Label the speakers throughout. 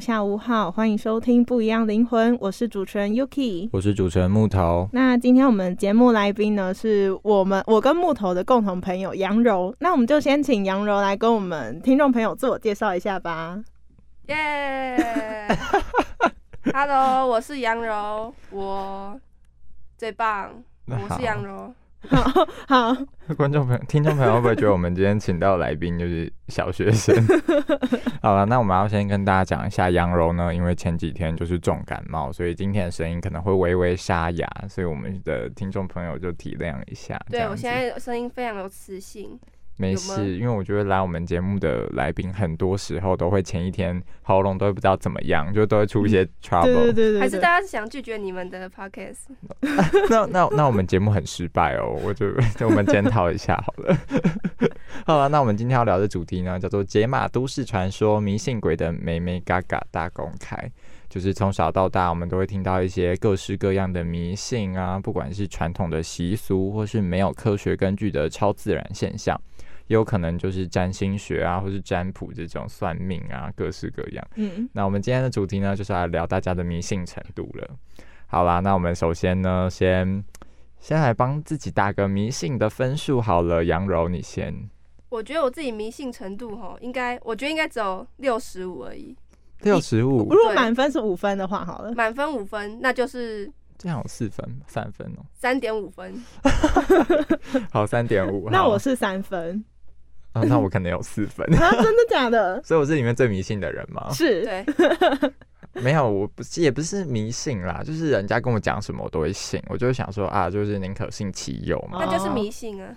Speaker 1: 下午好，欢迎收听《不一样灵魂》，我是主持人 Yuki。
Speaker 2: 我是主持人木头。
Speaker 1: 那今天我们节目来宾呢，是我们我跟木头的共同朋友杨柔。那我们就先请杨柔来跟我们听众朋友自我介绍一下吧。
Speaker 3: 耶！Hello，我是杨柔，我最棒，我是杨柔。
Speaker 1: 好，好，
Speaker 2: 观众朋友、听众朋友会不会觉得我们今天请到的来宾就是小学生？好了，那我们要先跟大家讲一下，杨柔呢，因为前几天就是重感冒，所以今天的声音可能会微微沙哑，所以我们的听众朋友就体谅一下。这
Speaker 3: 对我现在声音非常有磁性，
Speaker 2: 没事，因为我觉得来我们节目的来宾很多时候都会前一天喉咙都会不知道怎么样，就都会出一些 trouble。
Speaker 1: 对对对对，
Speaker 3: 还是大家想拒绝你们的 podcast？
Speaker 2: 那那那我们节目很失败哦，我就就我们检讨一下好了。好了，那我们今天要聊的主题呢，叫做《解码都市传说：迷信鬼的美美嘎嘎大公开》。就是从小到大，我们都会听到一些各式各样的迷信啊，不管是传统的习俗，或是没有科学根据的超自然现象，也有可能就是占星学啊，或是占卜这种算命啊，各式各样。
Speaker 1: 嗯，
Speaker 2: 那我们今天的主题呢，就是来聊大家的迷信程度了。好啦，那我们首先呢，先先来帮自己打个迷信的分数好了。杨柔，你先。
Speaker 3: 我觉得我自己迷信程度哈，应该我觉得应该只有六十五而已，
Speaker 2: 六十五
Speaker 1: 如，果满分是五分的话，好了，
Speaker 3: 满分五分，那就是
Speaker 2: 这样有四分、三分哦。
Speaker 3: 三点五分。
Speaker 2: 好，三点五。
Speaker 1: 那我是三分
Speaker 2: 啊，那我可能有四分。
Speaker 1: 啊，真的假的？
Speaker 2: 所以我是里面最迷信的人吗？
Speaker 1: 是，
Speaker 3: 对，
Speaker 2: 没有，我不是也不是迷信啦，就是人家跟我讲什么我都会信，我就会想说啊，就是宁可信其有嘛。
Speaker 3: 那就是迷信啊。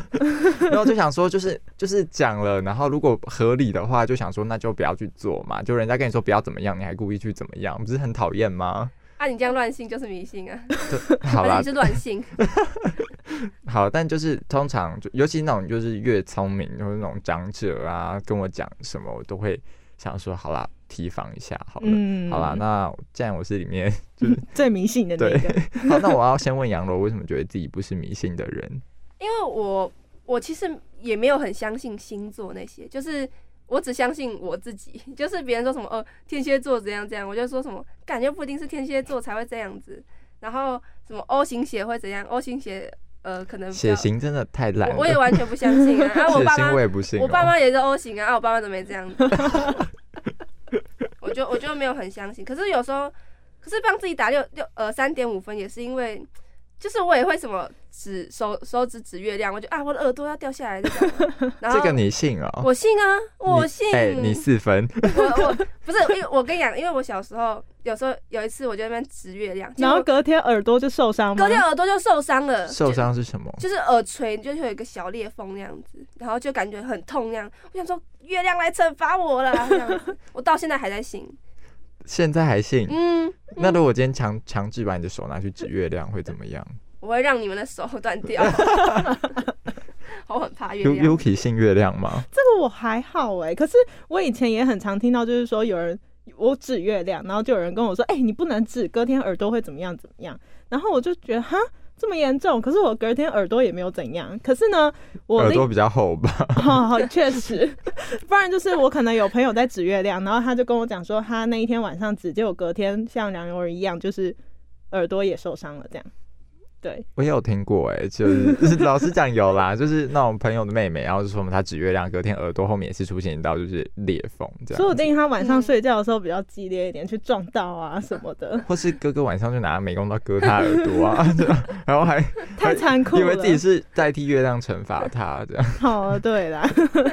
Speaker 2: 然后就想说，就是就是讲了，然后如果合理的话，就想说那就不要去做嘛。就人家跟你说不要怎么样，你还故意去怎么样，不是很讨厌吗？
Speaker 3: 啊，你这样乱信就是迷信啊，
Speaker 2: 就 好啦
Speaker 3: 你，是乱信。
Speaker 2: 好，但就是通常就尤其那种就是越聪明或者那种长者啊，跟我讲什么，我都会想说好啦，提防一下好了。
Speaker 1: 嗯
Speaker 2: 好啦，那既然我是里面就是
Speaker 1: 最迷信的那
Speaker 2: 对
Speaker 1: 个，，
Speaker 2: 好，那我要先问杨罗，为什么觉得自己不是迷信的人？
Speaker 3: 因为我我其实也没有很相信星座那些，就是我只相信我自己，就是别人说什么呃天蝎座怎样怎样，我就说什么感觉不一定是天蝎座才会这样子，然后什么 O 型血会怎样，O 型血呃可能
Speaker 2: 血型真的太烂，
Speaker 3: 我我也完全不相信啊，啊 我爸妈
Speaker 2: 我也不信、哦，
Speaker 3: 我爸妈也是 O 型啊，啊我爸妈怎么没这样子？我就我就没有很相信，可是有时候，可是帮自己打六六呃三点五分，也是因为，就是我也会什么指手手指指月亮，我就啊我的耳朵要掉下来这种，然后
Speaker 2: 这个你信哦？
Speaker 3: 我信啊，我信，
Speaker 2: 哎、你四分，
Speaker 3: 我我不是因为我跟你讲，因为我小时候有时候有一次我就在那边指月亮，
Speaker 1: 然后隔天耳朵就受伤吗？
Speaker 3: 隔天耳朵就受伤了，
Speaker 2: 受伤是什么？
Speaker 3: 就是耳垂就是有一个小裂缝那样子，然后就感觉很痛那样。我想说月亮来惩罚我了，这样子，我到现在还在信。
Speaker 2: 现在还信？
Speaker 3: 嗯，
Speaker 2: 那如果今天强强制把你的手拿去指月亮，会怎么样
Speaker 3: 我会让你们的手断掉。我很怕月
Speaker 2: ？U
Speaker 3: 亮。
Speaker 2: Yuki 信月亮吗？
Speaker 1: 这个我还好哎、可是我以前也很常听到，就是说有人我指月亮，然后就有人跟我说，哎、你不能指，隔天耳朵会怎么样怎么样。然后我就觉得哈这么严重，可是我隔天耳朵也没有怎样。可是呢，我
Speaker 2: 耳朵比较厚吧？
Speaker 1: 哦，确实，不然就是我可能有朋友在指月亮，然后他就跟我讲说，他那一天晚上指，结果隔天像梁咏儿一样，就是耳朵也受伤了，这样。对，
Speaker 2: 我也有听过哎、就是 老实讲有啦，就是那种朋友的妹妹，然后就说她指月亮，隔天耳朵后面也是出现一道就是裂缝这样子，
Speaker 1: 说不定她晚上
Speaker 3: 嗯
Speaker 1: 睡觉的时候比较激烈一点，去撞到啊什么的，
Speaker 2: 或是哥哥晚上就拿美工刀割她耳朵啊，然后还
Speaker 1: 太残酷了。
Speaker 2: 以为自己是代替月亮惩罚他这样。
Speaker 1: 好，对啦，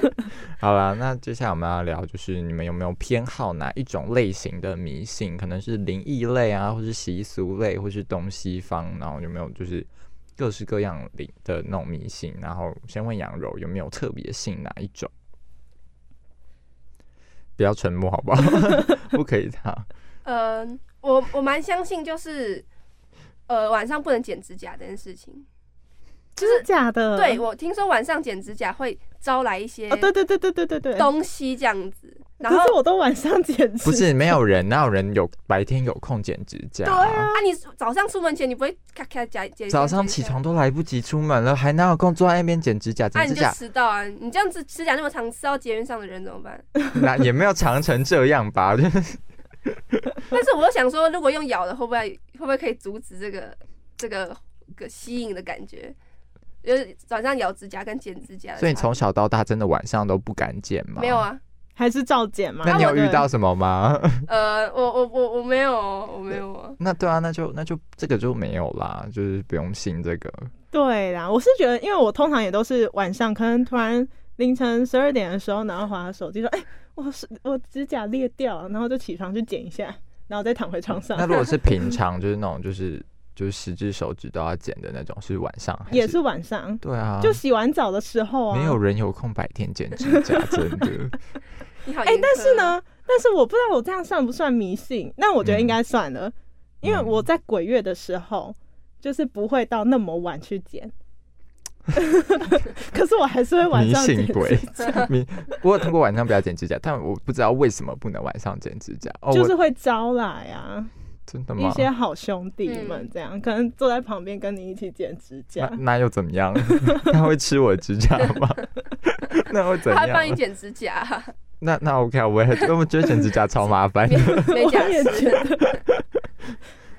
Speaker 2: 好啦，那接下来我们要聊，就是你们有没有偏好哪一种类型的迷信？可能是灵异类啊，或是习俗类，或是东西方，然后有没有就是各式各样灵的那种迷信？然后先问杨柔有没有特别信哪一种？不要沉默好不好？不可以这样。
Speaker 3: 呃，我我蛮相信就是。呃，晚上不能剪指甲这件事情，
Speaker 1: 就是假的？
Speaker 3: 对我听说晚上剪指甲会招来一些
Speaker 1: 哦，对对对对对对对。
Speaker 3: 东西这样子，然后
Speaker 1: 可是我都晚上剪指，
Speaker 2: 不是没有人，哪有人有白天有空剪指甲、
Speaker 1: 对啊
Speaker 3: 啊，你早上出门前你不会咔咔剪剪？
Speaker 2: 早上起床都来不及出门了，还哪有空坐在那边剪指甲？
Speaker 3: 啊，你就
Speaker 2: 剪指甲
Speaker 3: 迟到啊！你这样子指甲那么长，吃到捷运上的人怎么办？
Speaker 2: 那也没有长成这样吧？就 是
Speaker 3: 但是我又想说，如果用咬的，会不会会不会可以阻止这个这个个吸引的感觉？就是早上咬指甲跟剪指甲
Speaker 2: 所以你从小到大真的晚上都不敢剪吗？
Speaker 3: 没有。啊？
Speaker 1: 还是照剪吗？
Speaker 2: 那你有遇到什么吗？
Speaker 3: 呃，我我我我没有哦，我没有啊。
Speaker 2: 那对啊，那就那就这个就没有啦，就是不用信这个。
Speaker 1: 对啦，我是觉得，因为我通常也都是晚上，可能突然凌晨十二点的时候，然后划手机说，哎、我是我指甲裂掉了，然后就起床去剪一下，然后再躺回床上
Speaker 2: 那。如果是平 常，就是那种就是就是十只手指都要剪的那种，是晚上还
Speaker 1: 也是晚上，
Speaker 2: 对啊，
Speaker 1: 就洗完澡的时候啊。
Speaker 2: 没有人有空白天剪指甲，真的。
Speaker 1: 哎、但是呢，但是我不知道我这样算不算迷信，那我觉得应该算了，因为
Speaker 2: 嗯
Speaker 1: 我在鬼月的时候，就是不会到那么晚去剪。可是我还是会晚
Speaker 2: 迷
Speaker 1: 上剪
Speaker 2: 信鬼
Speaker 1: 指甲，
Speaker 2: 迷，我有听过晚上不要剪指甲，但我不知道为什么不能晚上剪指甲。哦，
Speaker 1: 就是会招来啊
Speaker 2: 真的吗？
Speaker 1: 一些好兄弟
Speaker 3: 嗯
Speaker 1: 们，这样、可能坐在旁边跟你一起剪指甲。
Speaker 2: 那又怎么样？他会吃我的指甲吗？那会怎样
Speaker 3: 他会帮你？剪指甲，
Speaker 2: 那那 OK，啊我也我觉得剪指甲超麻烦。
Speaker 1: 我也觉。得。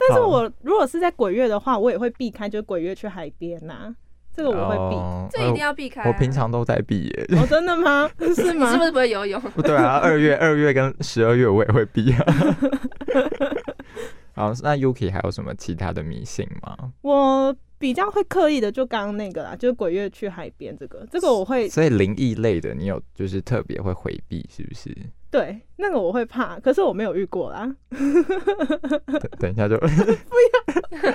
Speaker 1: 但是我如果是在鬼月的话，我也会避开，就是鬼月去海边呐、这个我会避。
Speaker 2: 哦
Speaker 3: 这一定要避开啊。
Speaker 2: 我平常都在避耶。
Speaker 1: 哦，真的吗？是吗？
Speaker 3: 你是不是不会游泳？
Speaker 2: 不对啊，二月、二月跟十二月我也会避啊。好，那 Yuki 还有什么其他的迷信吗？
Speaker 1: 我比较会刻意的，就刚刚那个啦，就是鬼月去海边这个，这个我会
Speaker 2: 所以灵异类的，你有就是特别会回避，是不是？
Speaker 1: 对那个我会怕，可是我没有遇过啦。
Speaker 2: 等等一下就 不要，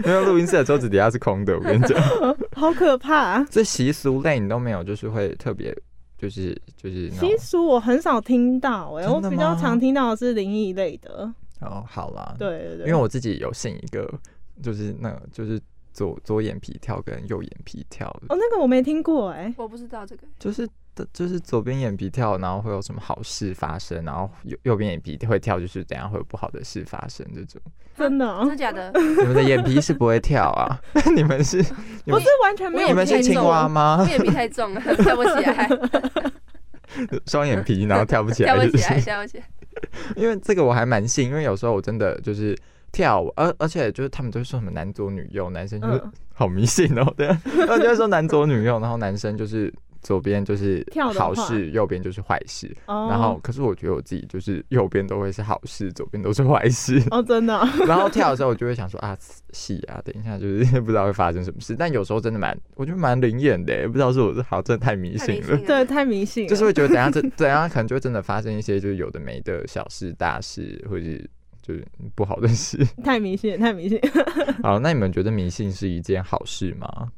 Speaker 2: 没有录音室的桌子底下是空的，我跟你讲。
Speaker 1: 好可怕、啊！
Speaker 2: 这习俗类你都没有，就是会特别就是就是
Speaker 1: 习俗我很少听到、哎，我比较常听到的是灵异类的。
Speaker 2: 哦，好啦，
Speaker 1: 对对对，
Speaker 2: 因为我自己有信一个，就是那就是左左眼皮跳跟右眼皮跳，
Speaker 1: 哦，那个我没听过、哎，
Speaker 3: 我不知道这个。
Speaker 2: 就是的，就是左边眼皮跳，然后会有什么好事发生，然后右右边眼皮会跳，就是等一下会有不好的事发生这种。
Speaker 1: 真的、哦
Speaker 3: 真，假的？
Speaker 2: 你们的眼皮是不会跳啊？你们是你们
Speaker 1: 不是完全没有
Speaker 2: 你们是青蛙吗
Speaker 3: 我？眼皮太重了，跳不起来，
Speaker 2: 双眼皮然后跳不起来，
Speaker 3: 跳不起来？跳不起来。
Speaker 2: 因为这个我还蛮信，因为有时候我真的就是跳舞，而而且就是他们都会说什么男左女右，男生就是
Speaker 1: 嗯
Speaker 2: 好迷信哦，对，然后就会说男左女右，然后男生就是左边就是好事，右边就是坏事，
Speaker 1: 哦，
Speaker 2: 然后可是我觉得我自己就是右边都会是好事，左边都是坏事，
Speaker 1: 哦，真的哦、
Speaker 2: 然后跳的时候我就会想说啊，戏啊，等一下就是不知道会发生什么事，但有时候真的蛮，我觉得蛮灵验的，不知道是我是好真的太迷信了。
Speaker 1: 对，太迷信，
Speaker 2: 就是会觉得等下这 等下可能就会真的发生一些就是有的没的小事大事，或者是就是不好的事。
Speaker 1: 太迷信，太迷信。
Speaker 2: 好，那你们觉得迷信是一件好事吗？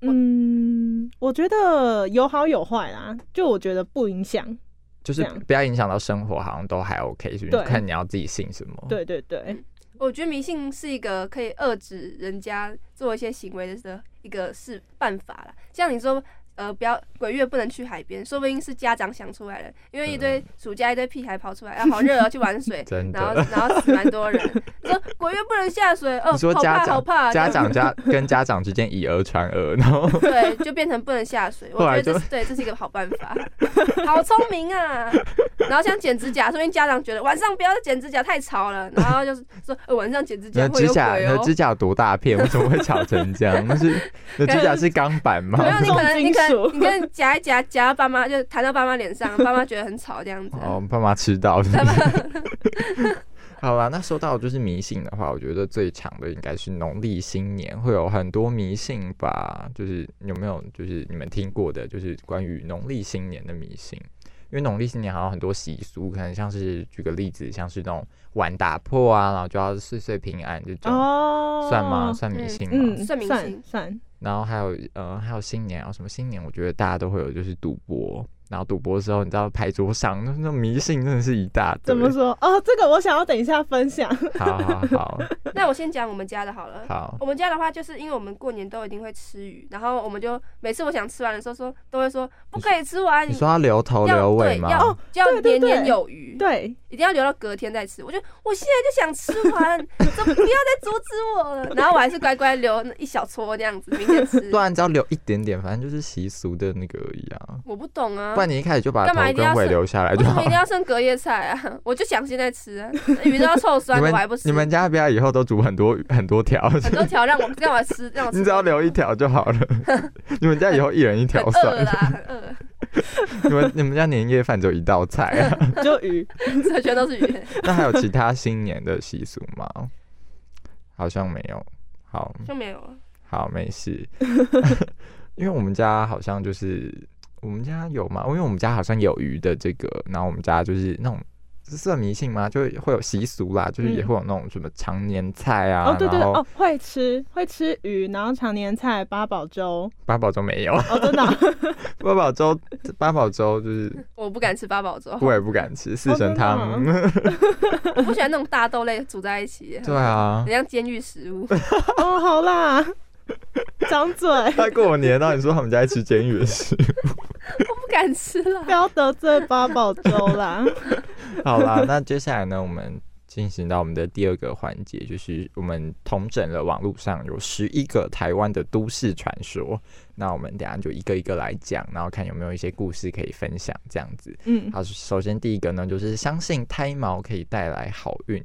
Speaker 1: 嗯，我觉得有好有坏啦，就我觉得不影响。
Speaker 2: 就是不要影响到生活，好像都还 OK，是不是？看你要自己信什么。，
Speaker 1: 对对对，
Speaker 3: 我觉得迷信是一个可以遏制人家做一些行为的一个是办法啦。像你说，呃，不要鬼月不能去海边，说不定是家长想出来的，因为一堆暑假一堆屁孩跑出来，啊，好热啊，去玩水，然后然后死蛮多人，说鬼月不能下水，哦，
Speaker 2: 你说
Speaker 3: 好
Speaker 2: 家长
Speaker 3: 怕好怕，
Speaker 2: 家长家 跟家长之间以讹传讹，然后
Speaker 3: 对，就变成不能下水。我觉得这是对，这是一个好办法，好聪明啊！然后像剪指甲，说明家长觉得晚上不要剪指甲太吵了，然后就是说、呃、晚上剪指甲会有
Speaker 2: 的指甲，
Speaker 3: 鬼哦。
Speaker 2: 你的指甲有多大片？为什么会吵成这样？那是 你的指甲是钢板吗
Speaker 3: 没？有，你可能你可能你可能夹一夹夹到爸妈就弹到爸妈脸上，爸妈觉得很吵这样子。
Speaker 2: 哦，爸妈吃到是不是好啦，那说到就是迷信的话，我觉得最长的应该是农历新年，会有很多迷信吧。就是有没有就是你们听过的，就是关于农历新年的迷信？因为农历新年好像很多习俗，可能像是举个例子，像是那种碗打破啊，然后就要岁岁平安这种，
Speaker 1: 哦，
Speaker 2: 算吗？算迷信吗？
Speaker 1: 嗯，
Speaker 3: 算迷
Speaker 1: 算
Speaker 3: 信
Speaker 1: 算，
Speaker 2: 然后还有呃，还有新年啊，什么新年，我觉得大家都会有，就是赌博。然后赌博的时候，你知道牌桌上那那种迷信真的是一大堆。
Speaker 1: 怎么？说？哦，这个我想要等一下分享。
Speaker 2: 好好好
Speaker 3: 那我先讲我们家的好了。
Speaker 2: 好，
Speaker 3: 我们家的话，就是因为我们过年都一定会吃鱼，然后我们就每次我想吃完的时候说，都会说不可以吃完，
Speaker 2: 你说要留头留尾吗？
Speaker 3: 对要要
Speaker 1: 对对
Speaker 3: 年年有余，
Speaker 1: 对，
Speaker 3: 一定要留到隔天再吃。我就我现在就想吃完，都不要再阻止我了？然后我还是乖乖留那一小撮这样子，明天吃
Speaker 2: 不。然只要留一点点，反正就是习俗的那个而已啊。
Speaker 3: 我不懂啊
Speaker 2: 不，然你一开始就把
Speaker 3: 干嘛
Speaker 2: 头跟尾
Speaker 3: 一定要剩
Speaker 2: 留下来就好
Speaker 3: 一。定要剩隔夜菜啊？我就想现在吃啊，鱼都要臭 酸我还不吃。
Speaker 2: 你们家不要以后都煮很多很多条，
Speaker 3: 很多条让我让我吃，让我 吃。
Speaker 2: 你只要留一条就好了。你们家以后一人一条算了。
Speaker 3: 啦，很饿，
Speaker 2: 你们你们家年夜饭只有一道菜啊？
Speaker 1: 就鱼。
Speaker 3: 这全都是鱼。
Speaker 2: 那还有其他新年的习俗吗？好像没有。好，
Speaker 3: 就没有了。
Speaker 2: 好，没事。因为我们家好像就是我们家有嘛，因为我们家好像有鱼的这个，然后我们家就是那种是算迷信吗？就会有习俗啦，就是也
Speaker 1: 嗯
Speaker 2: 会有那种什么常年菜啊，
Speaker 1: 哦，对对哦，会吃会吃鱼，然后常年菜、八宝粥。
Speaker 2: 八宝粥没有，
Speaker 1: 哦，真的啊
Speaker 2: 八宝粥八宝粥就是
Speaker 3: 我不敢吃八宝粥，
Speaker 2: 我也不敢吃四神汤。
Speaker 3: 我不喜欢那种大豆类煮在一起，
Speaker 2: 对啊
Speaker 3: 很，像监狱食物。
Speaker 1: 哦，好啦，张嘴，
Speaker 2: 他过年，然后你说他们家在吃监狱的食物。
Speaker 3: 我不敢吃了
Speaker 1: 不。要得罪八宝粥啦。
Speaker 2: 好啦，那接下来呢，我们进行到我们的第二个环节，就是我们统整了网络上有十一个台湾的都市传说。那我们等下就一个一个来讲，然后看有没有一些故事可以分享，这样子。
Speaker 1: 嗯，
Speaker 2: 好，首先第一个呢，就是相信胎毛可以带来好运。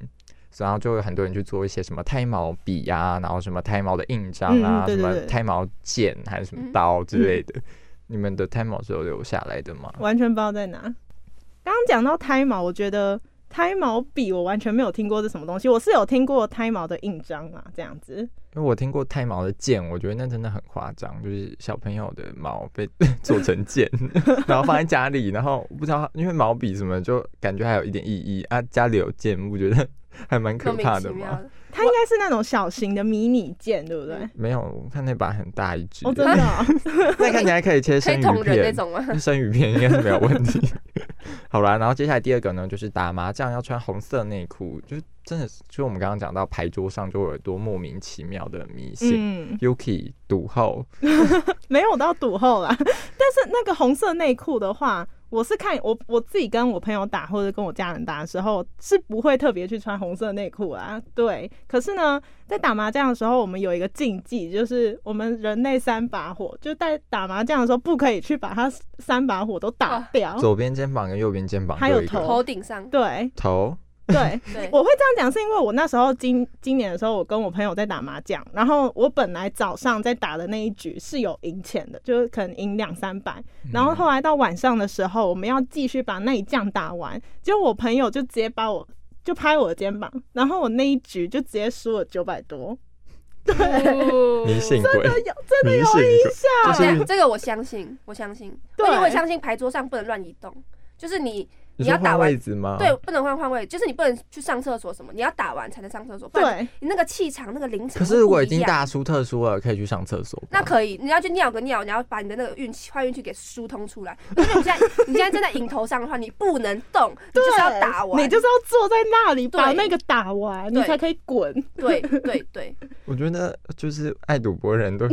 Speaker 2: 然后就有很多人去做一些什么胎毛笔啊，然后什么胎毛的印章啊，什么
Speaker 1: 嗯对对对
Speaker 2: 胎毛剑还是什么
Speaker 3: 嗯
Speaker 2: 刀之类的。你们的胎毛是有留下来的吗？
Speaker 1: 完全不知道在哪。刚刚讲到胎毛，我觉得胎毛笔我完全没有听过是什么东西。我是有听过胎毛的印章啊，这样子。
Speaker 2: 因为我听过胎毛的剑，我觉得那真的很夸张，就是小朋友的毛被做成剑，然后放在家里，然后不知道因为毛笔什么就感觉还有一点意义啊，家里有剑，我觉得还蛮可怕的吗？
Speaker 3: 其妙的，
Speaker 1: 它应该是那种小型的迷你剑，对不对？
Speaker 2: 没有，我看那把很大一只，
Speaker 1: 哦，真的哦
Speaker 2: 那看起来可以切生鱼
Speaker 3: 片那
Speaker 2: 片，
Speaker 3: 种吗？
Speaker 2: 生鱼片应该是没有问题。好啦，然后接下来第二个呢，就是打麻将要穿红色内裤，就是真的是，就我们刚刚讲到牌桌上就有很多莫名其妙的迷信。
Speaker 1: 嗯
Speaker 2: ，Yuki 赌后，
Speaker 1: 没有到赌后啦。但是那个红色内裤的话，我是看我我自己跟我朋友打或者跟我家人打的时候，是不会特别去穿红色内裤啊。对，可是呢，在打麻将的时候，我们有一个禁忌，就是我们人类三把火，就在打麻将的时候不可以去把它三把火都打掉。
Speaker 2: 左边肩膀跟右边肩膀
Speaker 1: 还有头
Speaker 3: 头顶上，
Speaker 1: 对
Speaker 2: 头，
Speaker 1: 对，
Speaker 3: 对，
Speaker 1: 我会这样讲，是因为我那时候今今年的时候，我跟我朋友在打麻将，然后我本来早上在打的那一局是有赢钱的，就是可能赢两三百，然后后来到晚上的时候，我们要继续把那一将打完，结果我朋友就直接把我就拍我的肩膀，然后我那一局就直接输了九百多，对，
Speaker 3: 哦。
Speaker 2: 迷信鬼，
Speaker 1: 有真的有
Speaker 2: 迷信鬼
Speaker 1: 印象，
Speaker 3: 这这个我相信，我相信，
Speaker 1: 对
Speaker 3: 而且我也相信牌桌上不能乱移动，就是你
Speaker 2: 你
Speaker 3: 要打完
Speaker 2: 位置吗？
Speaker 3: 对，不能换换位，就是你不能去上厕所什么，你要打完才能上厕所，不然
Speaker 1: 对，
Speaker 3: 你那个气场那个临场。
Speaker 2: 可是如果已经，大输特输了，可以去上厕所。
Speaker 3: 那可以，你要去尿个尿，你要把你的那个运气坏运气给疏通出来。因为你现在你现在站在影头上的话，你不能动，你就是要打完，
Speaker 1: 你就是要坐在那里把那个打完，你才可以滚。
Speaker 3: 对对对，
Speaker 2: 我觉得就是爱赌博人都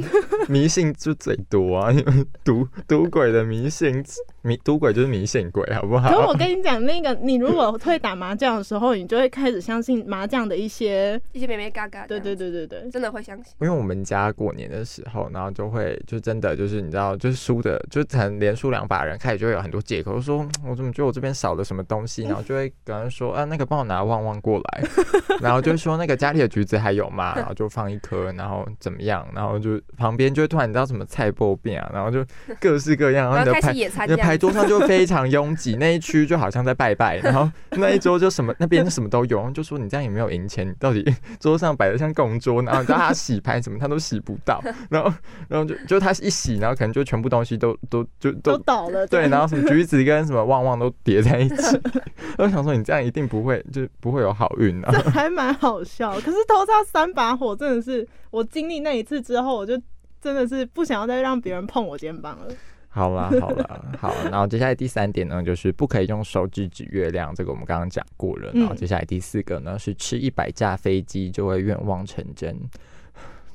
Speaker 2: 迷信就最多啊，你们赌赌鬼的迷信，迷赌鬼就是迷信鬼，好不好？
Speaker 1: 可是我跟你讲，那个你如果会打麻将的时候，你就会开始相信麻将的一些，
Speaker 3: 一些咩咩嘎嘎，
Speaker 1: 对对，对对对，
Speaker 3: 真的会相信。
Speaker 2: 因为我们家过年的时候，然后就会就真的就是你知道，就是输的，就可能连输两把人，开始就会有很多借口，说嗯我怎么觉得我这边少了什么东西，然后就会跟人说啊那个帮我拿旺旺过来，然后就说那个家里的橘子还有吗？然后就放一颗，然后怎么样？然后就旁边就会突然你知道什么菜包变啊，然后就 各式各样，然后你的牌桌上就非常拥挤，那一区就好像在拜拜，然后那一桌就什么那边什么都有，然后就说你这样也没有赢钱，你到底 桌上摆的像供桌，然后你知道他洗牌什么他都洗不到，然后然后就就他一洗，然后可能就全部东西都 都就
Speaker 1: 都
Speaker 2: 都
Speaker 1: 倒了。
Speaker 2: 对，然后什么橘子跟什么旺旺都叠在一起，我想说你这样一定不会就不会有好运啊。
Speaker 1: 还蛮好笑。可是头上三把火真的是，我经历那一次之后，我就真的是不想要再让别人碰我肩膀了。
Speaker 2: 好啦，好啦，好。然后接下来第三点呢，就是不可以用手指指月亮，这个我们刚刚讲过了。然后
Speaker 1: 嗯
Speaker 2: 接下来第四个呢，是吃一百架飞机就会愿望成真。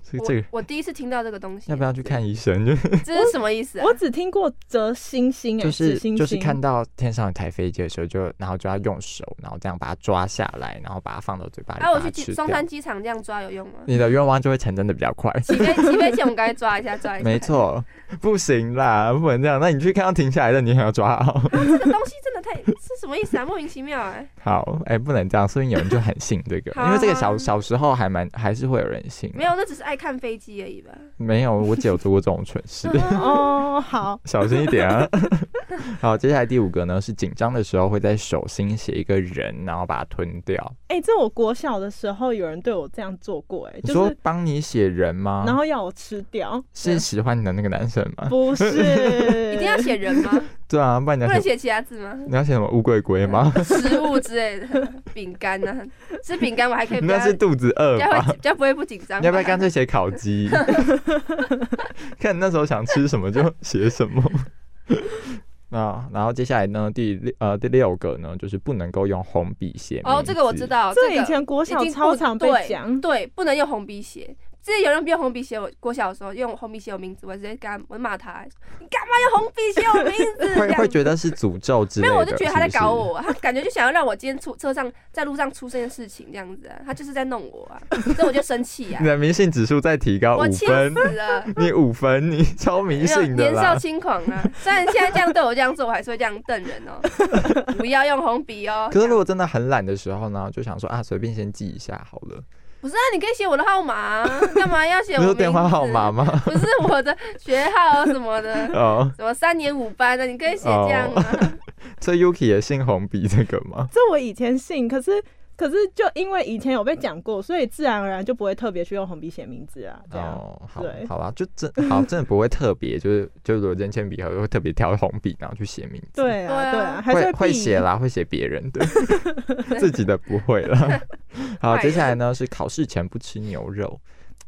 Speaker 2: 这个这
Speaker 3: 我
Speaker 2: 个
Speaker 3: 我第一次听到这个东西，
Speaker 2: 要不要去看医生？就
Speaker 3: 这是什么意思啊
Speaker 1: 我？只听过折星星、哎，
Speaker 2: 就是
Speaker 1: 星星
Speaker 2: 就是看到天上有台飞机的时候就，然后就要用手，然后这样把它抓下来，然后把它放到嘴巴里，
Speaker 3: 啊，我去机松山。机场这样抓有用吗？
Speaker 2: 你的愿望就会成真的比较快。
Speaker 3: 起飞起飞前我们该抓一下，抓一下。
Speaker 2: 没，错，不行啦，不能这样。那你去看到停下来的，你还要抓好。
Speaker 3: 这个东西真的太是什么意思啊？莫名其妙哎。
Speaker 2: 好，哎、不能这样，所以有人就很信这个，
Speaker 3: 好
Speaker 2: 因为这个小
Speaker 3: 好
Speaker 2: 小时候还蛮还是会有人信。
Speaker 3: 没有，那只是爱看飞机而已吧。
Speaker 2: 没有，我姐有做过这种蠢事，
Speaker 1: 哦，好，
Speaker 2: 小心一点啊。好，接下来第五个呢是紧张的时候会在手心写一个人，然后把它吞掉。
Speaker 1: 哎、这我国小的时候有人对我这样做过、哎，
Speaker 2: 你
Speaker 1: 就是
Speaker 2: 说帮你写人吗？
Speaker 1: 然后要我吃掉，
Speaker 2: 是喜欢你的那个男生吗？
Speaker 1: 不是
Speaker 3: 一定要写人吗？
Speaker 2: 对啊，不然你要写
Speaker 3: 不能写其他字吗？
Speaker 2: 你要写什么乌龟龟吗？
Speaker 3: 食物之类的，饼干呢？吃饼干我还可以比较
Speaker 2: 那是肚子饿
Speaker 3: 比较会
Speaker 2: 吧？
Speaker 3: 比较不会不紧张。
Speaker 2: 你要不要干脆写烤鸡？看你那时候想吃什么就写什么。啊，然后接下来呢，第六呃第六个呢，就是不能够用红笔写
Speaker 3: 哦，这个我知。道，
Speaker 1: 这
Speaker 3: 个
Speaker 1: 以前国小
Speaker 3: 已经不
Speaker 1: 超常被
Speaker 3: 对
Speaker 1: 讲，
Speaker 3: 对，不能用红笔写。之前有人不用红笔写我，国小的时候用红笔写我名字，我直接跟他我骂他，你干嘛用红笔写我名字？
Speaker 2: 会会觉得是诅咒之类
Speaker 3: 没有，我就觉得他在搞。我，他感觉就想要让我今天出车上在路上出这件事情这样子啊，他就是在弄我啊，所以我就生气啊
Speaker 2: 你，的迷信指数在提高五
Speaker 3: 我气
Speaker 2: 分
Speaker 3: 死，了。
Speaker 2: 你五分，你超迷信的
Speaker 3: 年少。轻狂啊！虽然现在这样对我这样做，我还是会这样瞪人哦。不要用红笔哦。
Speaker 2: 可是如果真的很懒的时候呢，就想说啊，随便先记一下好了。
Speaker 3: 不是啊，你可以写我的号码啊，干嘛要写我
Speaker 2: 你说
Speaker 3: 名字
Speaker 2: 电话号码？吗？
Speaker 3: 不是我的学号什么的，
Speaker 2: 哦，
Speaker 3: 什么三年五班的，你可以写这样啊。
Speaker 2: 所以 Yuki 也姓红笔这个吗？
Speaker 1: 这我以前信，可是可是就因为以前有被讲过，所以自然而然就不会特别去用红笔写名字啊，这样。
Speaker 2: 哦，好
Speaker 1: 对，
Speaker 2: 好啦，就真好，真的不会特别，就是就如果真铅笔盒会特别挑红笔，然后去写名字。
Speaker 1: 对啊，
Speaker 3: 对啊
Speaker 2: 会会写啦，会写别人的，自己的不会啦。好，接下来呢是考试前不吃牛肉，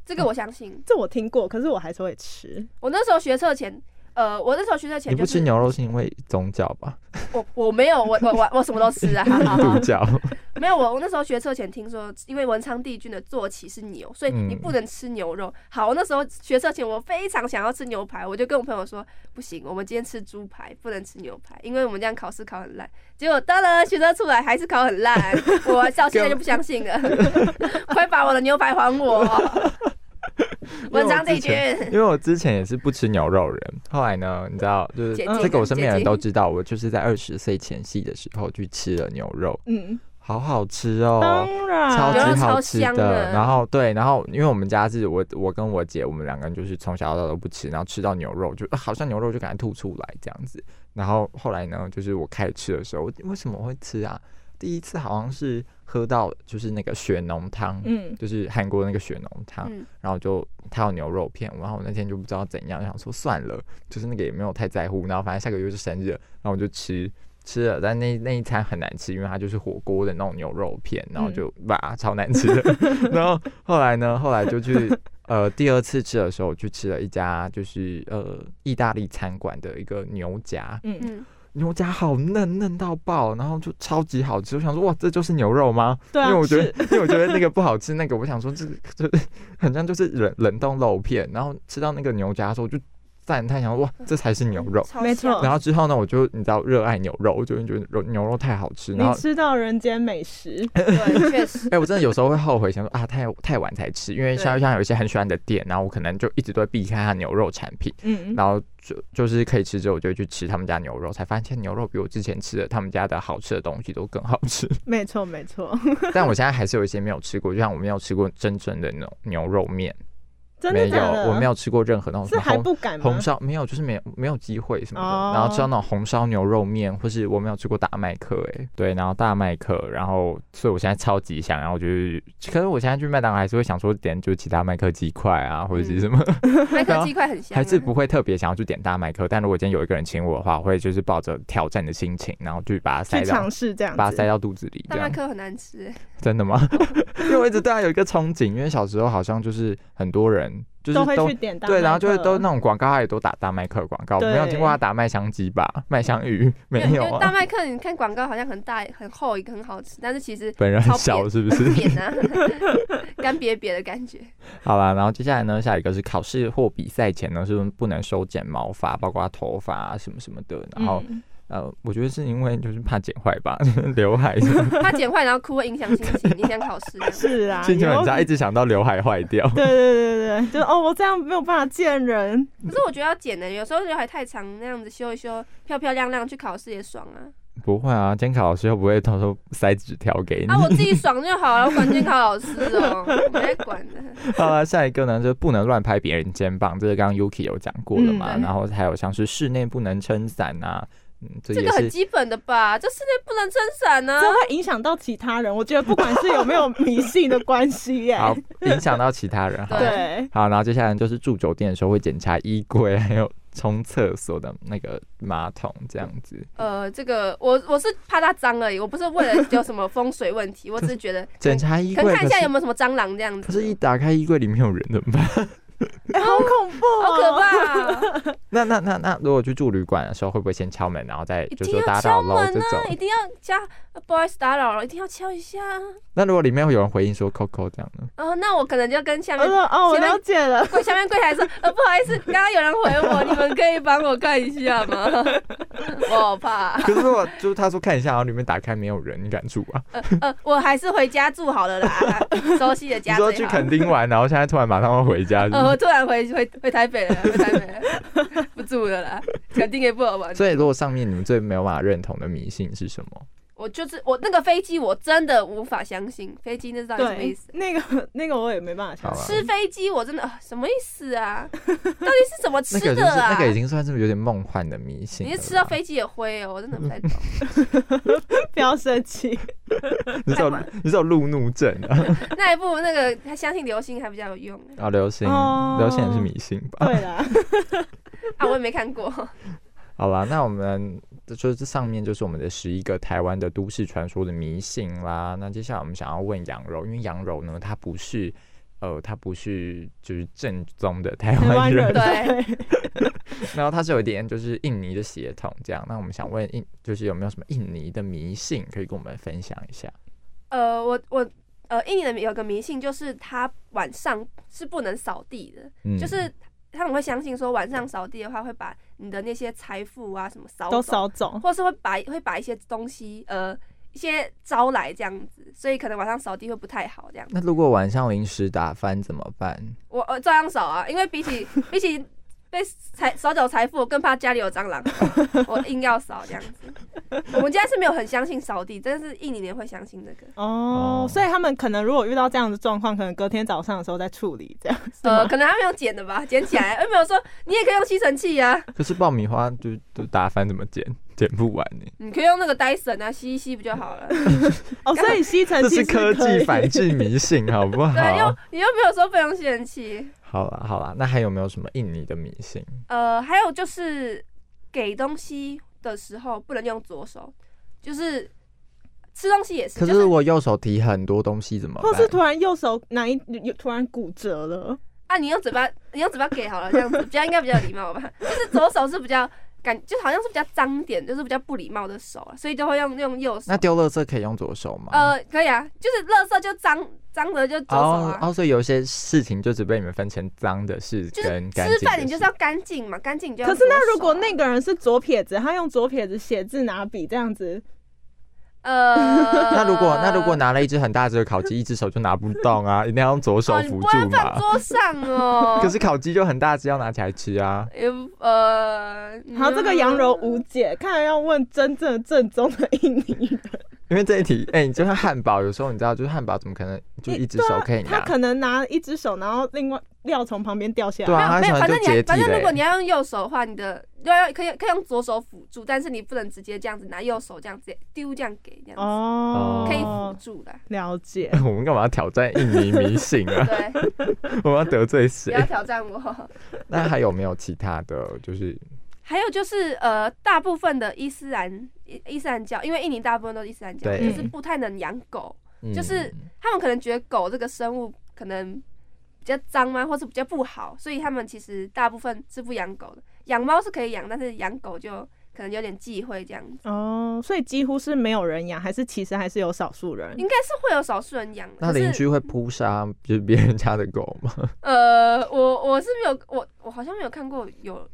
Speaker 3: 这个我相信。
Speaker 1: 这我听过，可是我还是会吃。
Speaker 3: 我那时候学测前，呃，我那时候学车前就是
Speaker 2: 你不吃牛肉是因为宗教吧？
Speaker 3: 我我没有，我我我我什么都吃啊。好好
Speaker 2: 印
Speaker 3: 好
Speaker 2: 度教。
Speaker 3: 没有，我我那时候学车前听说，因为文昌帝君的坐骑是牛，所以你
Speaker 2: 嗯
Speaker 3: 不能吃牛肉。好，我那时候学车前我非常想要吃牛排，我就跟我朋友说，不行，我们今天吃猪排，不能吃牛排，因为我们这样考试考很烂。结果当然学车出来还是考很烂，我到现在就不相信了，快把我的牛排还我！文昌帝君，
Speaker 2: 因为我之前也是不吃牛肉人，后来呢，你知道，就是这个我身边人都知道，我就是在二十岁前夕的时候去吃了牛肉，
Speaker 1: 嗯，
Speaker 2: 好好吃哦。
Speaker 1: 当然，
Speaker 2: 超级好吃
Speaker 3: 的。
Speaker 2: 然后对，然后因为我们家是我我跟我姐，我们两个人就是从小到大都不吃，然后吃到牛肉就、呃好像牛肉就感觉吐出来这样子。然后后来呢，就是我开始吃的时候，为什么会吃啊？第一次好像是喝到就是那个血浓汤，
Speaker 1: 嗯，
Speaker 2: 就是韩国那个血浓汤，
Speaker 3: 嗯，
Speaker 2: 然后就他有牛肉片，然后我那天就不知道怎样，想说算了，就是那个也没有太在乎，然后反正下个月是生日了，然后我就吃。吃了，但那那一餐很难吃，因为它就是火锅的那种牛肉片，然后
Speaker 1: 嗯
Speaker 2: 就哇超难吃的。然后后来呢，后来就去呃第二次吃的时候，我去吃了一家就是呃意大利餐馆的一个牛夹，
Speaker 1: 嗯，
Speaker 3: 嗯，
Speaker 2: 牛夹好嫩嫩到爆，然后就超级好吃。我想说哇，这就是牛肉吗？
Speaker 1: 对啊，
Speaker 2: 因为我觉得，因为我觉得那个不好吃，那个我想说这个这 很像就是冷冷冻肉片，然后吃到那个牛夹的时候，就赞叹想说哇，这才是牛肉。
Speaker 1: 没错。
Speaker 2: 然后之后呢，我就你知道热爱牛肉，我就觉得肉牛肉太好吃。然后
Speaker 1: 吃到人间美食，
Speaker 3: 对，确实。
Speaker 2: 哎、，我真的有时候会后悔，想说啊，太太晚才吃，因为像像有一些很喜欢的店，然后我可能就一直都会避开它牛肉产品，
Speaker 1: 嗯，
Speaker 2: 然后就就是可以吃之后，我就去吃他们家牛肉，才发现牛肉比我之前吃的他们家的好吃的东西都更好吃。
Speaker 1: 没 错没错，
Speaker 2: 但我现在还是有一些没有吃过，就像我没有吃过真正的那种牛肉面，
Speaker 1: 真
Speaker 2: 没有？我没有吃过任何那种什
Speaker 1: 是还
Speaker 2: 么红
Speaker 1: 不敢
Speaker 2: 红？烧，没有，就是没有没有机会什么的。
Speaker 1: 哦
Speaker 2: 然后吃到那种红烧牛肉面，或是我没有吃过大麦克，哎，对，然后大麦克，然后所以我现在超级想，然后就是，可是我现在去麦当劳还是会想说点就是其他麦克鸡块啊，或者是什么，
Speaker 3: 麦克鸡块很香啊，
Speaker 2: 还是不会特别想要去点大麦克。但如果今天有一个人请我的话，我会就是抱着挑战的心情，然后去把它塞到
Speaker 1: 尝试这样
Speaker 2: 把它塞，到肚子里，
Speaker 3: 大麦克很难吃，欸
Speaker 2: 真的吗？因为我一直对它有一个憧憬，因为小时候好像就是很多人就是
Speaker 1: 都会去点大
Speaker 2: 对，然后就是都那种广告，他也都打大麦克广告，
Speaker 1: 我
Speaker 2: 没有听过他打麦香鸡吧？麦香鱼没有啊？
Speaker 3: 大麦克你看广告好像很大很厚一个很好吃，但是其实
Speaker 2: 本人很小是不是？
Speaker 3: 扁啊，干瘪瘪的感觉。
Speaker 2: 好啦，然后接下来呢，下一个是考试或比赛前呢是不能修剪毛发，包括头发啊什么什么的。然后、
Speaker 1: 嗯
Speaker 2: 呃，我觉得是因为就是怕剪坏吧，刘海
Speaker 3: 怕剪坏然后哭会影响心情，影响考试。
Speaker 1: 是啊，
Speaker 2: 心情很差，一直想到刘海坏掉。
Speaker 1: 对对对对，就是哦，我这样没有办法见人，
Speaker 3: 可是我觉得要剪的，有时候刘海太长，那样子修一修，漂漂亮亮去考试也爽啊。
Speaker 2: 不会啊，监考老师又不会偷偷塞纸条给你。
Speaker 3: 啊，我自己 爽就好了，我管监考老师哦，我没管的。
Speaker 2: 好了，下一个呢，就是不能乱拍别人肩膀，这个刚刚 Yuki 有讲过了嘛。
Speaker 3: 嗯
Speaker 2: 然后还有像是室内不能撑伞啊，嗯，这
Speaker 3: 这个很基本的吧？这室内不能撑伞呢
Speaker 1: 这。会影响到其他人。我觉得不管是有没有迷信的关系耶，
Speaker 2: 好影响到其他人。好，
Speaker 1: 对，
Speaker 2: 好，然后接下来就是住酒店的时候会检查衣柜，还有冲厕所的那个马桶这样子。
Speaker 3: 呃，这个我我是怕它脏而已，我不是为了有什么风水问题，我只是觉得
Speaker 2: 检查衣柜
Speaker 3: 可能看一下有没有什么蟑螂这样子。
Speaker 2: 可是，一打开衣柜里面有人怎么办？
Speaker 1: 哎好恐怖
Speaker 3: 好可
Speaker 1: 哦，
Speaker 3: 怕、
Speaker 2: 那那那那，如果去住旅馆的时候，会不会先敲门，然后再
Speaker 3: 一
Speaker 2: 就说打扰喽
Speaker 3: 门啊！
Speaker 2: 这种
Speaker 3: 一？定要加，呃不好意思打扰了，一定要敲一下啊。
Speaker 2: 那如果里面会有人回应说 Coco 这样呢？
Speaker 3: 哦，那我可能就跟下面
Speaker 1: 说哦，我了解了，
Speaker 3: 柜 下面柜台说，呃，不好意思，刚刚有人回我，你们可以帮我看一下吗？我好怕。
Speaker 2: 可是我就是他说看一下，然后里面打开没有人，你敢住啊？
Speaker 3: 呃呃，我还是回家住好了啦，熟悉的
Speaker 2: 你说去。垦丁玩，然后现在突然马上要回家
Speaker 3: 我突然回回回台北了，回台北了，不住了啦，肯定也不好玩。
Speaker 2: 所以如果上面你们最没有办法认同的迷信是什么？
Speaker 3: 我就是我那个飞机，我真的无法相信飞机那是到底什么意思？，
Speaker 1: 那个 那个我也没办法。
Speaker 3: 吃飞机我真的、呃什么意思啊？到底是怎么吃
Speaker 2: 那个就
Speaker 3: 的啊？
Speaker 2: 是那个已经算是有点梦幻的迷信。
Speaker 3: 你是吃到飞机的灰哦，我真的不太懂。
Speaker 1: 不要生气，
Speaker 2: 你是有你是有路怒症啊？
Speaker 3: 那一部那个他相信流星还比较有用
Speaker 2: 啊，流星
Speaker 1: 哦
Speaker 2: 流星也是迷信吧？
Speaker 1: 对啦，
Speaker 3: 啊，我也没看过。
Speaker 2: 好啦，那我们就是这上面就是我们的十一个台湾的都市传说的迷信啦。那接下来我们想要问羊柔，因为羊柔呢，它不是呃，它不是就是正宗的台湾人，
Speaker 1: 人
Speaker 3: 对
Speaker 2: 然后它是有一点就是印尼的血统这样。那我们想问印，就是有没有什么印尼的迷信可以跟我们分享一下？
Speaker 3: 呃，我我呃，印尼的有个迷信，就是他晚上是不能扫地的，
Speaker 2: 嗯，
Speaker 3: 就是他们会相信说晚上扫地的话，会把你的那些财富啊什么扫
Speaker 1: 都
Speaker 3: 走
Speaker 1: 扫走。
Speaker 3: 或是会把会把一些东西呃一些招来这样子，所以可能晚上扫地会不太好这样。
Speaker 2: 那如果晚上临时打翻怎么办？
Speaker 3: 我呃照样扫啊，因为比起 比起被财扫走财富，我更怕家里有蟑螂，我硬要扫这样子。我们家是没有很相信扫地，但是印尼人会相信这个。
Speaker 1: 哦
Speaker 2: 哦，
Speaker 1: 所以他们可能如果遇到这样的状况，可能隔天早上的时候再处理，这样是
Speaker 3: 呃，可能他没有捡的吧，捡起来，有没有说你也可以用吸尘器啊，
Speaker 2: 可是爆米花就就打翻怎么剪？剪不完呢、
Speaker 3: 你可以用那个 Dyson 啊吸一吸不就好了？
Speaker 1: 哦，所以吸尘器
Speaker 2: 是科技反制迷信，好不好？
Speaker 3: 对，又你又没有说不用吸尘器。
Speaker 2: 好啦好啦，那还有没有什么印尼的迷信？
Speaker 3: 呃，还有就是给东西的时候不能用左手，就是吃东西也是。
Speaker 2: 可
Speaker 3: 就是
Speaker 2: 我右手提很多东西怎么办？
Speaker 1: 或是突然右手哪一有突然骨折了，
Speaker 3: 啊，你用嘴巴，你用嘴巴给好了，这样子比较应该比较有礼貌吧。就是左手是比较感，就好像是比较脏点，就是比较不礼貌的手啊，所以就会用用右手
Speaker 2: 那。丢垃圾可以用左手吗？
Speaker 3: 呃，可以啊，就是垃圾就脏脏的就左手啊。
Speaker 2: 哦哦，所以有些事情就只被你们分成脏的事跟干净的
Speaker 3: 吃饭你就是要干净嘛，干净你就要
Speaker 1: 可是那如果那个人是左撇子，他用左撇子写字拿笔这样子，
Speaker 3: 呃，
Speaker 2: 那如果那如果拿了一只很大只的烤鸡，一只手就拿不动啊，一定要用左手扶住嘛。
Speaker 3: 桌上哦。
Speaker 2: 可是烤鸡就很大只，要拿起来吃啊。
Speaker 3: 呃，
Speaker 1: 好，这个羊肉无解，看来要问真正正宗的印尼人。
Speaker 2: 因为这一题，哎、你就像汉堡，有时候你知道，就是汉堡怎么可能就一只手可以拿？
Speaker 1: 他可能拿一只手，然后另外料从旁边掉下来。
Speaker 2: 对啊
Speaker 3: 没有没有，反正你还反正如果你要用右手的话，你的要要可以可以用左手辅助，但是你不能直接这样子拿右手这样子丢这样给这样子，
Speaker 1: 哦，
Speaker 3: 可以辅助的。
Speaker 1: 了解。
Speaker 2: 我们干嘛要挑战印尼迷信啊？
Speaker 3: 对，
Speaker 2: 我们要得罪谁
Speaker 3: 不
Speaker 2: 谁
Speaker 3: 要？挑战我。
Speaker 2: 那还有没有其他的？就是
Speaker 3: 还有就是呃，大部分的伊斯兰伊伊斯兰教，因为印尼大部分都是伊斯兰教，就是不太能养狗，
Speaker 2: 嗯
Speaker 3: 就是他们可能觉得狗这个生物可能比较脏吗，或是比较不好，所以他们其实大部分是不养狗的。养猫是可以养，但是养狗就可能有点忌讳这样子。
Speaker 1: 哦，所以几乎是没有人养，还是其实还是有少数人？
Speaker 3: 应该是会有少数人养的，
Speaker 2: 那邻居会扑杀就是别人家的狗吗？
Speaker 3: 呃，我我是没有，我我好像没有看过有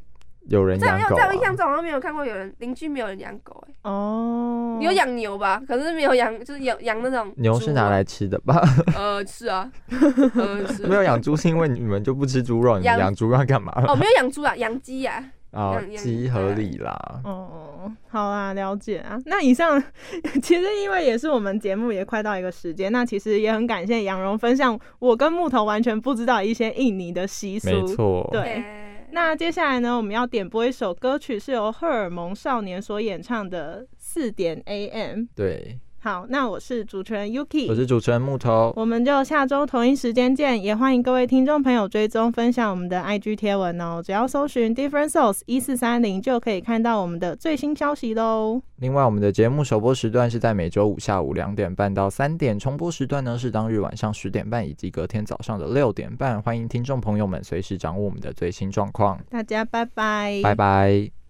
Speaker 2: 有人
Speaker 3: 在
Speaker 2: 养狗、啊
Speaker 3: 我在我印？象中好像没有看过有人邻居没有人养狗、欸，
Speaker 1: 哦，
Speaker 3: 有养牛吧？可是没有养，就是养养那种
Speaker 2: 牛是拿来吃的吧？
Speaker 3: 呃是啊，呃是
Speaker 2: 没有养猪是因为你们就不吃猪肉，你们
Speaker 3: 养
Speaker 2: 养猪要干嘛？
Speaker 3: 哦，没有养猪啊，养鸡呀。
Speaker 2: 哦鸡合理啦。
Speaker 1: 哦，好啦，了解啊。那以上 其实因为也是我们节目也快到一个时间，那其实也很感谢杨蓉分享我跟木头完全不知道一些印尼的习俗。
Speaker 2: 没错，
Speaker 1: 对
Speaker 3: 欸
Speaker 1: 那接下来呢，我们要点播一首歌曲，是由荷尔蒙少年所演唱的《四点 AM》。
Speaker 2: 对，
Speaker 1: 好，那我是主持人 Yuki，
Speaker 2: 我是主持人木头，
Speaker 1: 我们就下周同一时间见，也欢迎各位听众朋友追踪分享我们的 IG 贴文哦。只要搜寻 Different Souls 一四三零，就可以看到我们的最新消息喽。
Speaker 2: 另外，我们的节目首播时段是在每周五下午两点半到三点，重播时段呢是当日晚上十点半以及隔天早上的六点半。欢迎听众朋友们随时掌握我们的最新状况。
Speaker 1: 大家拜拜，
Speaker 2: 拜拜。